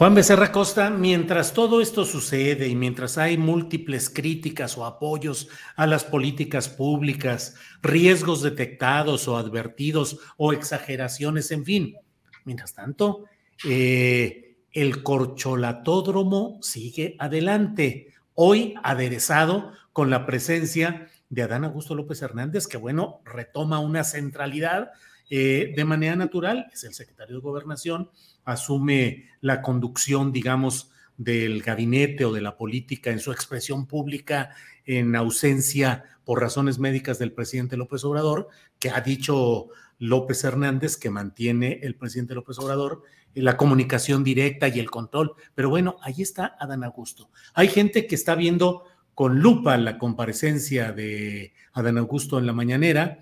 Juan Becerra Costa, mientras todo esto sucede y mientras hay múltiples críticas o apoyos a las políticas públicas, riesgos detectados o advertidos o exageraciones, en fin, mientras tanto, eh, el corcholatódromo sigue adelante, hoy aderezado con la presencia de Adán Augusto López Hernández, que bueno, retoma una centralidad eh, de manera natural, es el secretario de gobernación, asume la conducción, digamos, del gabinete o de la política en su expresión pública en ausencia por razones médicas del presidente López Obrador, que ha dicho López Hernández que mantiene el presidente López Obrador la comunicación directa y el control. Pero bueno, ahí está Adán Augusto. Hay gente que está viendo con lupa la comparecencia de Adán Augusto en la mañanera.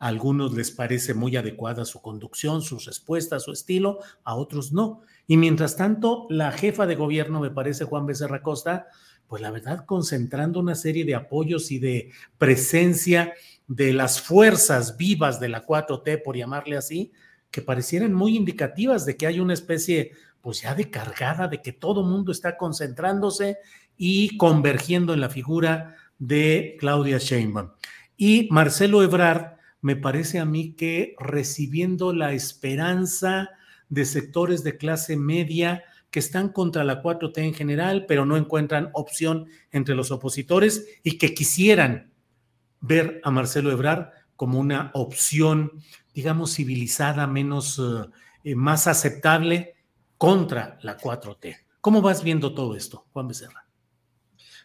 A algunos les parece muy adecuada su conducción, sus respuestas, su estilo, a otros no. Y mientras tanto, la jefa de gobierno, me parece Juan Becerra Costa, pues la verdad, concentrando una serie de apoyos y de presencia de las fuerzas vivas de la 4T, por llamarle así, que parecieran muy indicativas de que hay una especie, pues ya de cargada, de que todo mundo está concentrándose y convergiendo en la figura de Claudia Sheinbaum. Y Marcelo Ebrard, me parece a mí que recibiendo la esperanza de sectores de clase media que están contra la 4T en general, pero no encuentran opción entre los opositores y que quisieran ver a Marcelo Ebrard como una opción digamos, civilizada, menos, eh, más aceptable contra la 4T. ¿Cómo vas viendo todo esto, Juan Becerra?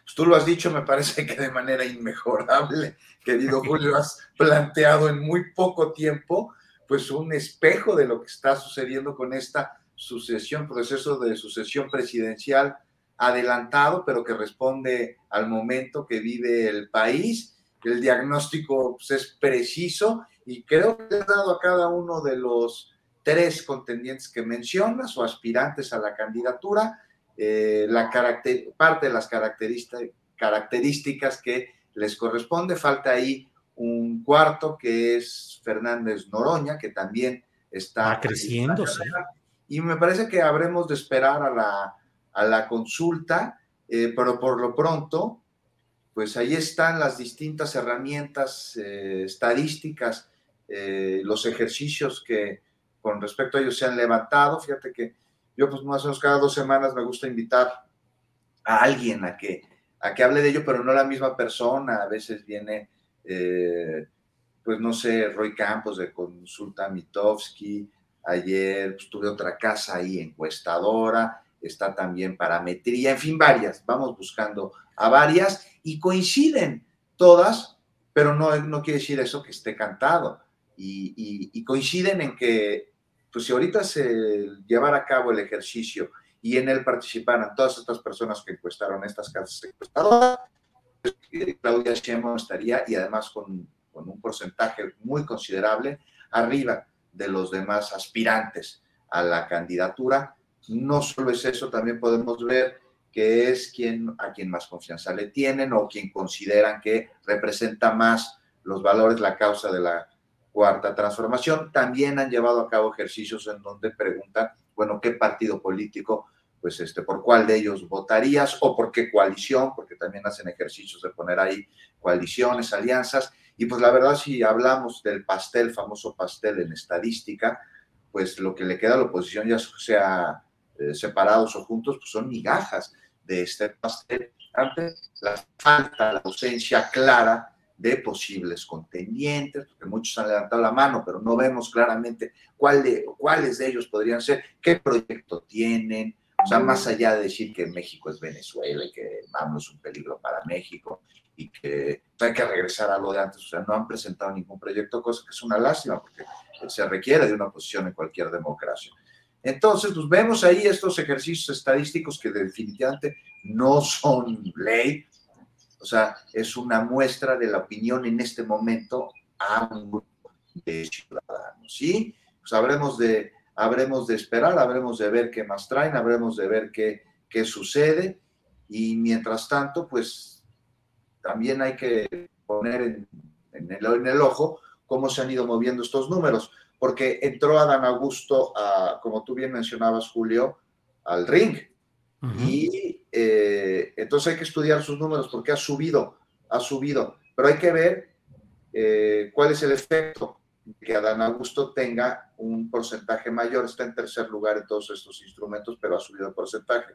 Pues tú lo has dicho, me parece que de manera inmejorable, querido Julio, has planteado en muy poco tiempo, pues un espejo de lo que está sucediendo con esta sucesión, proceso de sucesión presidencial adelantado, pero que responde al momento que vive el país. El diagnóstico pues, es preciso y creo que has dado a cada uno de los tres contendientes que mencionas o aspirantes a la candidatura eh, la parte de las características que les corresponde. Falta ahí un cuarto que es Fernández Noroña, que también está creciendo. Y me parece que habremos de esperar a la, a la consulta, eh, pero por lo pronto, pues ahí están las distintas herramientas eh, estadísticas eh, los ejercicios que con respecto a ellos se han levantado. Fíjate que yo pues más o menos cada dos semanas me gusta invitar a alguien a que, a que hable de ello, pero no la misma persona. A veces viene, eh, pues no sé, Roy Campos de Consulta Mitowski. Ayer pues, tuve otra casa ahí encuestadora. Está también parametría, en fin, varias. Vamos buscando a varias y coinciden todas, pero no, no quiere decir eso que esté cantado y, coinciden en que, pues si ahorita se llevara a cabo el ejercicio y en él participaran todas estas personas que encuestaron estas casas encuestadoras, pues, Claudia Sheinbaum estaría y además con, con un porcentaje muy considerable arriba de los demás aspirantes a la candidatura. No solo es eso, también podemos ver que es quien a quien más confianza le tienen o quien consideran que representa más los valores, la causa de la cuarta transformación. También han llevado a cabo ejercicios en donde preguntan, bueno, ¿qué partido político, pues este, por cuál de ellos votarías o por qué coalición? Porque también hacen ejercicios de poner ahí coaliciones, alianzas. Y pues la verdad, si hablamos del pastel, famoso pastel en estadística, pues lo que le queda a la oposición, ya sea eh, separados o juntos, pues son migajas. de este pastel ante la falta, la ausencia clara de posibles contendientes, porque muchos han levantado la mano, pero no vemos claramente cuál de, cuáles de ellos podrían ser, qué proyecto tienen, o sea, más allá de decir que México es Venezuela y que vamos es un peligro para México y que hay que regresar a lo de antes, o sea, no han presentado ningún proyecto, cosa que es una lástima, porque se requiere de una posición en cualquier democracia. Entonces, pues vemos ahí estos ejercicios estadísticos que definitivamente no son ley, o sea, es una muestra de la opinión en este momento a un grupo de ciudadanos, ¿sí? Pues habremos de, habremos de esperar, habremos de ver qué más traen, habremos de ver qué, qué sucede, y mientras tanto, pues también hay que poner en, en, el, en el ojo cómo se han ido moviendo estos números, porque entró Adán Augusto, a, como tú bien mencionabas, Julio, al ring. Uh -huh. Y eh, entonces hay que estudiar sus números porque ha subido, ha subido. Pero hay que ver eh, cuál es el efecto que Adán Augusto tenga un porcentaje mayor. Está en tercer lugar en todos estos instrumentos, pero ha subido el porcentaje.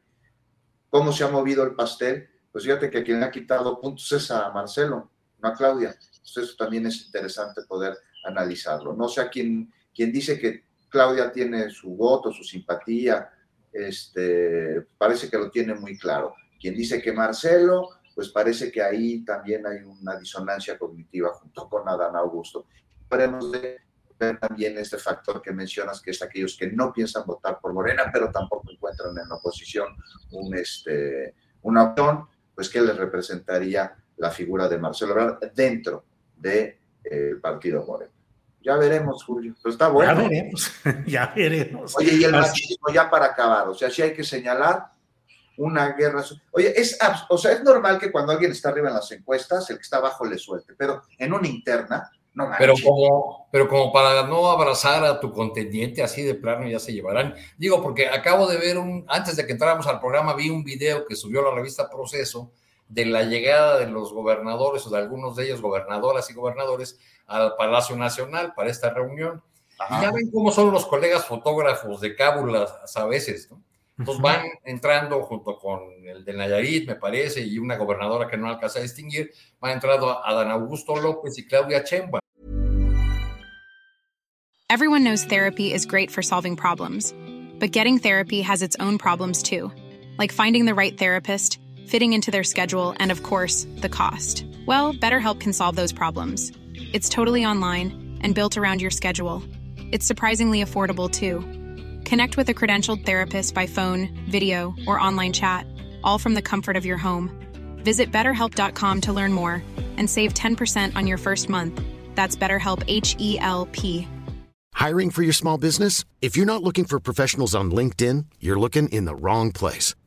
¿Cómo se ha movido el pastel? Pues fíjate que quien le ha quitado puntos es a Marcelo, no a Claudia. Entonces eso también es interesante poder analizarlo. No sé a quién, quien dice que Claudia tiene su voto, su simpatía, este, parece que lo tiene muy claro. Quien dice que Marcelo, pues parece que ahí también hay una disonancia cognitiva junto con Adán Augusto. Esperemos de ver también este factor que mencionas, que es aquellos que no piensan votar por Morena, pero tampoco encuentran en la oposición un, este, opción, pues que les representaría la figura de Marcelo dentro del de, eh, partido Morena. Ya veremos, Julio. Pero está bueno. Ya veremos, ya veremos. Oye, y el machismo ya para acabar, o sea, sí hay que señalar una guerra. Oye, es, o sea, es normal que cuando alguien está arriba en las encuestas, el que está abajo le suelte, pero en una interna, no manches. Pero como, pero como para no abrazar a tu contendiente así de plano ya se llevarán. Digo, porque acabo de ver un, antes de que entráramos al programa, vi un video que subió la revista Proceso de la llegada de los gobernadores o de algunos de ellos, gobernadoras y gobernadores, al Palacio Nacional para esta reunión. Ajá. Y ya ven cómo son los colegas fotógrafos de cábulas a veces, ¿no? Entonces van entrando junto con el de Nayarit, me parece, y una gobernadora que no alcanza a distinguir, van entrando a Dan Augusto López y Claudia Chemba. Everyone knows therapy is great for solving problems, but getting therapy has its own problems too, like finding the right therapist, fitting into their schedule, and of course, the cost. Well, BetterHelp can solve those problems. It's totally online and built around your schedule. It's surprisingly affordable too. Connect with a credentialed therapist by phone, video, or online chat, all from the comfort of your home. Visit betterhelp.com to learn more and save 10% on your first month. That's BetterHelp H E L P. Hiring for your small business? If you're not looking for professionals on LinkedIn, you're looking in the wrong place.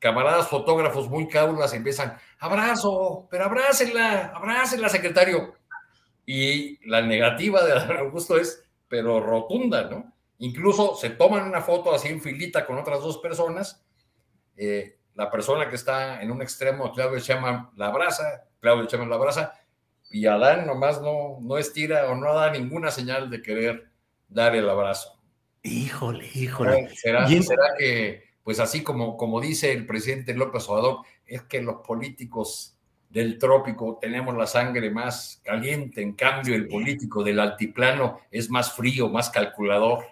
camaradas fotógrafos muy cábulas empiezan, abrazo, pero abrácenla, abrácenla, secretario. Y la negativa de Augusto es, pero rotunda, ¿no? Incluso se toman una foto así en filita con otras dos personas. Eh, la persona que está en un extremo, Claudio Chema, la abraza, Claudio Chema la abraza, y Adán nomás no, no estira o no da ninguna señal de querer dar el abrazo. Híjole, híjole. ¿Será, ¿será que, pues así como, como dice el presidente López Obrador, es que los políticos del trópico tenemos la sangre más caliente, en cambio el político del altiplano es más frío, más calculador?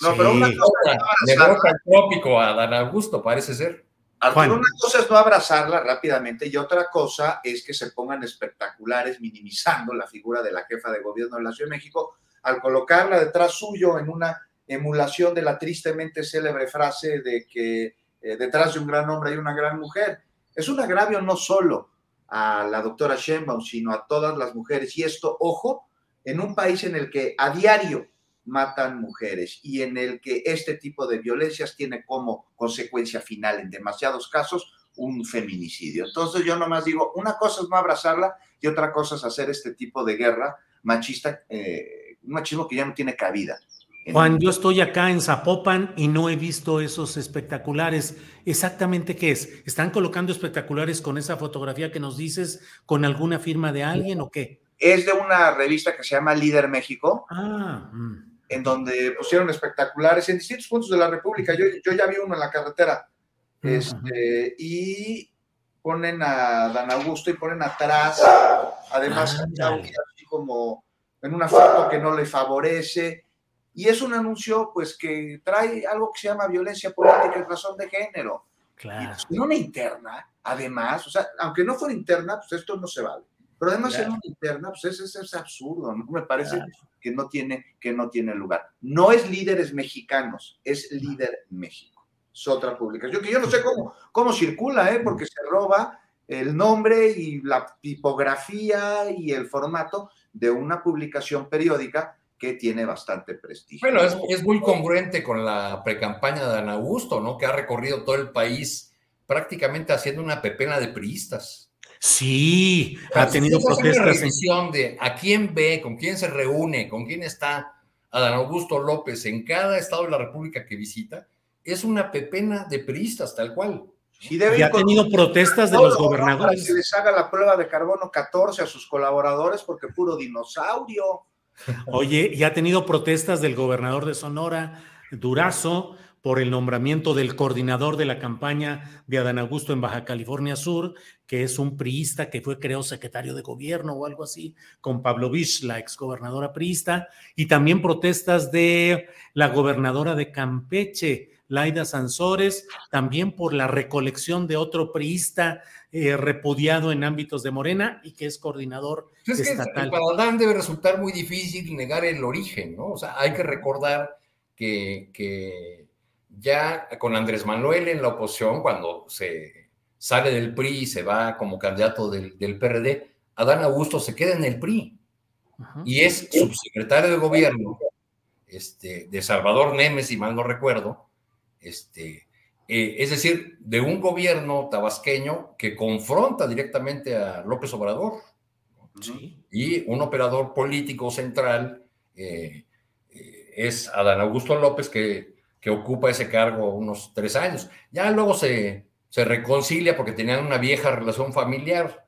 No, sí. pero una cosa le toca el trópico a Dan Augusto, parece ser. Arturo, una cosa es no abrazarla rápidamente y otra cosa es que se pongan espectaculares minimizando la figura de la jefa de gobierno de la Ciudad de México al colocarla detrás suyo en una emulación de la tristemente célebre frase de que eh, detrás de un gran hombre hay una gran mujer. Es un agravio no solo a la doctora Sheinbaum, sino a todas las mujeres. Y esto, ojo, en un país en el que a diario matan mujeres y en el que este tipo de violencias tiene como consecuencia final en demasiados casos un feminicidio. Entonces yo nomás digo, una cosa es no abrazarla y otra cosa es hacer este tipo de guerra machista, eh, un machismo que ya no tiene cabida. Juan, yo estoy acá en Zapopan y no he visto esos espectaculares. ¿Exactamente qué es? ¿Están colocando espectaculares con esa fotografía que nos dices, con alguna firma de alguien o qué? Es de una revista que se llama Líder México. Ah, mm. En donde pusieron espectaculares en distintos puntos de la República. Yo, yo ya vi uno en la carretera. Este, y ponen a Dan Augusto y ponen atrás, además, así como en una foto que no le favorece y es un anuncio, pues, que trae algo que se llama violencia política y razón de género. Claro. Y una interna, además, o sea, aunque no fuera interna, pues esto no se vale. Pero además en una interna, pues es, es, absurdo, ¿no? Me parece que, no tiene, que no tiene lugar. No es líderes mexicanos, es líder México. Es otra publicación. Yo que yo no sé cómo, cómo circula, ¿eh? Porque se roba el nombre y la tipografía y el formato de una publicación periódica que tiene bastante prestigio. Bueno, es, muy congruente con la precampaña de Ana Augusto, ¿no? Que ha recorrido todo el país prácticamente haciendo una pepena de priistas. Sí, ha tenido protestas. Una de a quién ve, con quién se reúne, con quién está Adán Augusto López en cada estado de la República que visita, es una pepena de priistas, tal cual. y ha tenido protestas de los gobernadores. Que les haga la prueba de carbono 14 a sus colaboradores porque puro dinosaurio. Oye, y ha tenido protestas del gobernador de Sonora, Durazo, por el nombramiento del coordinador de la campaña de Adán Augusto en Baja California Sur, que es un priista que fue, creo, secretario de gobierno o algo así, con Pablo Vich, la exgobernadora priista, y también protestas de la gobernadora de Campeche, Laida Sansores, también por la recolección de otro priista eh, repudiado en ámbitos de Morena y que es coordinador pues es estatal. para Adán debe resultar muy difícil negar el origen, ¿no? O sea, hay que recordar que, ya con Andrés Manuel en la oposición, cuando se sale del PRI y se va como candidato del, PRD, Adán Augusto se queda en el PRI y es subsecretario de gobierno este, de Salvador Nemes, si mal no recuerdo, este, eh, es decir, de un gobierno tabasqueño que confronta directamente a López Obrador. Y un operador político central eh, eh, es Adán Augusto López, que, que, ocupa ese cargo unos tres años. Ya luego se, se reconcilia porque tenían una vieja relación familiar,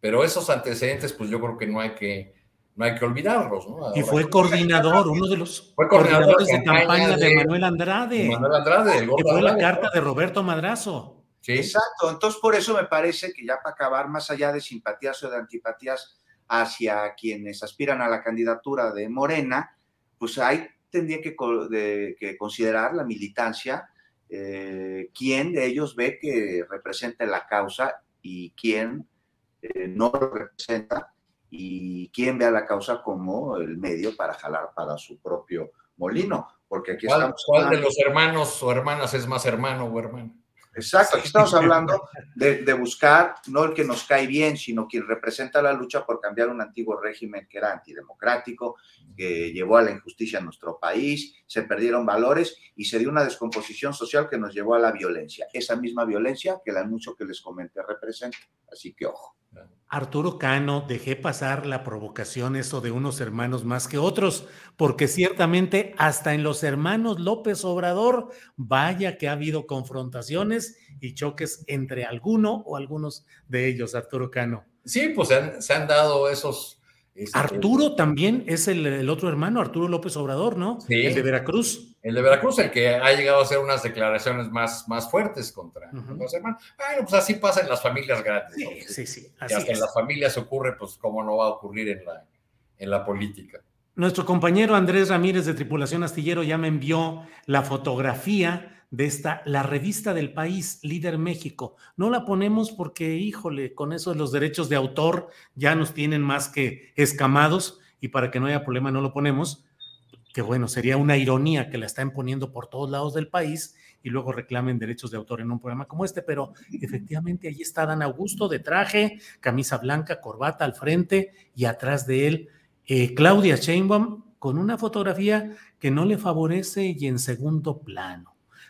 pero esos antecedentes, pues yo creo que no hay que, no hay que olvidarlos. ¿no? y fue coordinador, uno de los coordinadores de campaña, de, Manuel Andrade. Manuel Andrade, que fue la carta de Roberto Madrazo. Sí. Exacto, entonces por eso me parece que ya para acabar, más allá de simpatías o de antipatías hacia quienes aspiran a la candidatura de Morena, pues ahí tendría que, que considerar la militancia, eh, quién de ellos ve que representa la causa y quién eh, no lo representa y quién ve a la causa como el medio para jalar para su propio molino. Porque aquí ¿Cuál, ¿cuál de los hermanos o hermanas es más hermano o hermana? Exacto, aquí estamos hablando de, de, buscar no el que nos cae bien, sino quien representa la lucha por cambiar un antiguo régimen que era antidemocrático, que llevó a la injusticia en nuestro país, se perdieron valores y se dio una descomposición social que nos llevó a la violencia. Esa misma violencia que el anuncio que les comenté representa. Así que ojo. Arturo Cano, dejé pasar la provocación eso de unos hermanos más que otros, porque ciertamente hasta en los hermanos López Obrador, vaya que ha habido confrontaciones y choques entre alguno o algunos de ellos, Arturo Cano. Sí, pues se han dado esos Arturo también es el, otro hermano, Arturo López Obrador, ¿no? Sí. El de Veracruz. El de Veracruz, el que ha llegado a hacer unas declaraciones más, más fuertes contra los hermanos. Bueno, pues así pasa en las familias grandes. Sí, sí, sí. Así hasta en las familias ocurre, pues cómo no va a ocurrir en la, en la política. Nuestro compañero Andrés Ramírez de Tripulación Astillero ya me envió la fotografía de esta, la revista del país, Líder México. No la ponemos porque, híjole, con eso de los derechos de autor ya nos tienen más que escamados y para que no haya problema no lo ponemos, que bueno, sería una ironía que la están poniendo por todos lados del país y luego reclamen derechos de autor en un programa como este, pero efectivamente allí está Dan Augusto de traje, camisa blanca, corbata al frente y atrás de él eh, Claudia Sheinbaum con una fotografía que no le favorece y en segundo plano